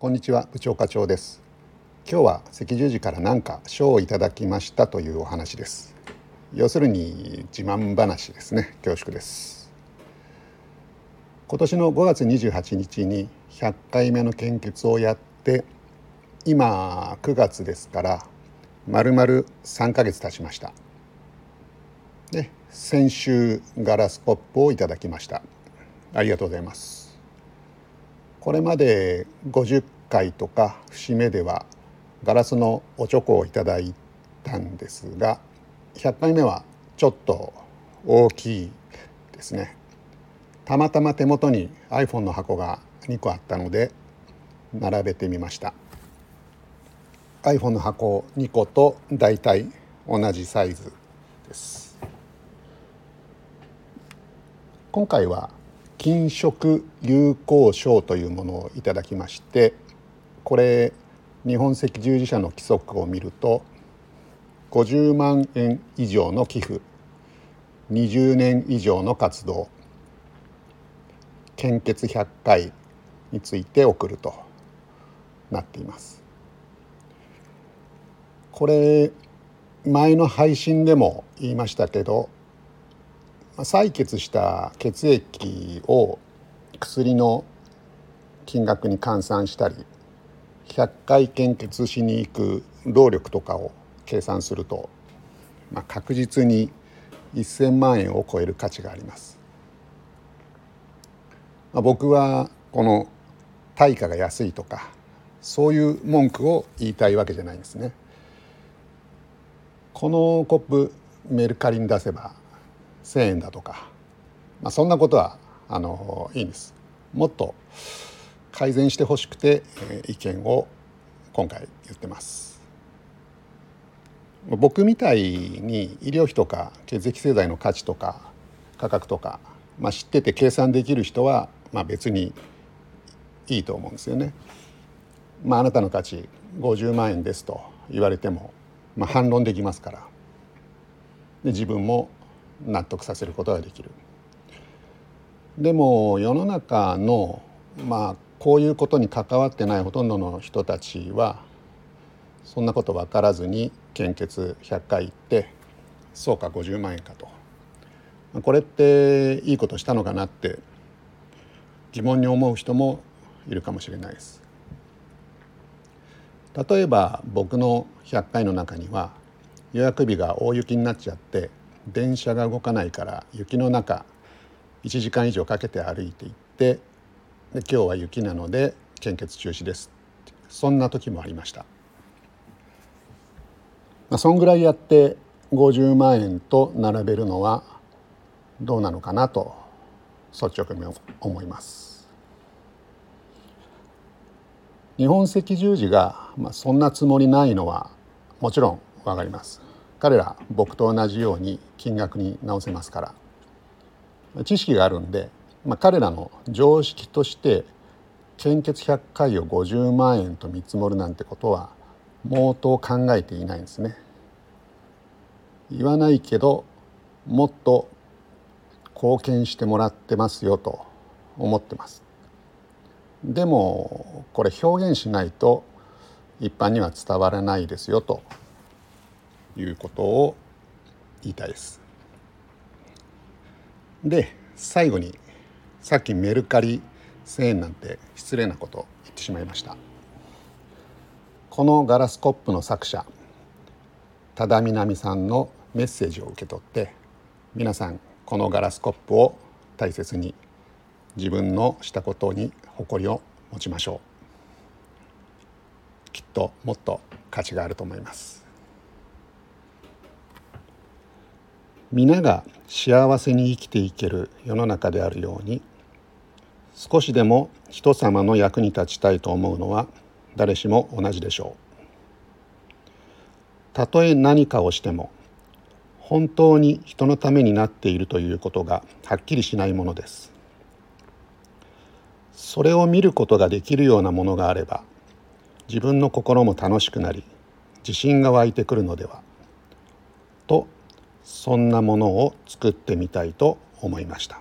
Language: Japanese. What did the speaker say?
こんにちは部長課長です。今日は赤十字から何か賞をいただきましたというお話です。要するに自慢話ですね。恐縮です。今年の5月28日に100回目の献血をやって今9月ですから丸々3ヶ月経ちました。で先週ガラスコップをいただきました。ありがとうございます。これまで50回とか節目ではガラスのおチョコをいただいたんですが100回目はちょっと大きいですね。たまたま手元に iPhone の箱が2個あったので並べてみました。iPhone の箱2個と大体同じサイズです。今回は金色友好賞というものをいただきましてこれ日本赤十字社の規則を見ると50万円以上の寄付20年以上の活動献血100回について送るとなっています。これ前の配信でも言いましたけど採血した血液を薬の金額に換算したり100回献血しに行く労力とかを計算すると、まあ、確実に1,000万円を超える価値があります。まあ、僕はこの対価が安いとかそういう文句を言いたいわけじゃないんですね。このコップメルカリに出せば1,000円だとか、まあ、そんなことはあのいいんです。もっと改善してほしくて、えー、意見を今回言ってます。僕みたいに医療費とか血液製剤の価値とか価格とか、まあ、知ってて計算できる人は、まあ、別にいいと思うんですよね。まあ、あなたの価値50万円ですと言われても、まあ、反論できますからで自分も納得させることができる。でも世の中のまあこういうことに関わってないほとんどの人たちはそんなこと分からずに献血100回行ってそうか50万円かとこれっていいことしたのかなって疑問に思う人もいるかもしれないです。例えば僕の100回の中には予約日が大雪になっちゃって電車が動かないから雪の中1時間以上かけて歩いていってで今日は雪なので献血中止です。そんな時もありました、まあ、そんぐらいやって50万円と並べるのはどうなのかなと率直に思います。日本赤十字が、まあ、そんなつもりないのはもちろん分かります。彼ら僕と同じように金額に直せますから知識があるんでまあ、彼らの常識として献血100回を50万円と見積もるなんてことは毛頭考えていないんですね。言わないけどもっと貢献してもらってますよと思ってます。でもこれ表現しないと一般には伝わらないですよということを言いたいです。で最後にさっきメルカリ1,000円なんて失礼なこと言ってしまいました。このガラスコップの作者多田みなみさんのメッセージを受け取って皆さんこのガラスコップを大切に自分のしたことに誇りを持ちましょう。きっともっと価値があると思います。皆が幸せに生きていける世の中であるように少しでも人様の役に立ちたいと思うのは誰しも同じでしょう。たとえ何かをしても本当に人のためになっているということがはっきりしないものです。それを見ることができるようなものがあれば自分の心も楽しくなり自信が湧いてくるのではとそんなものを作ってみたいと思いました。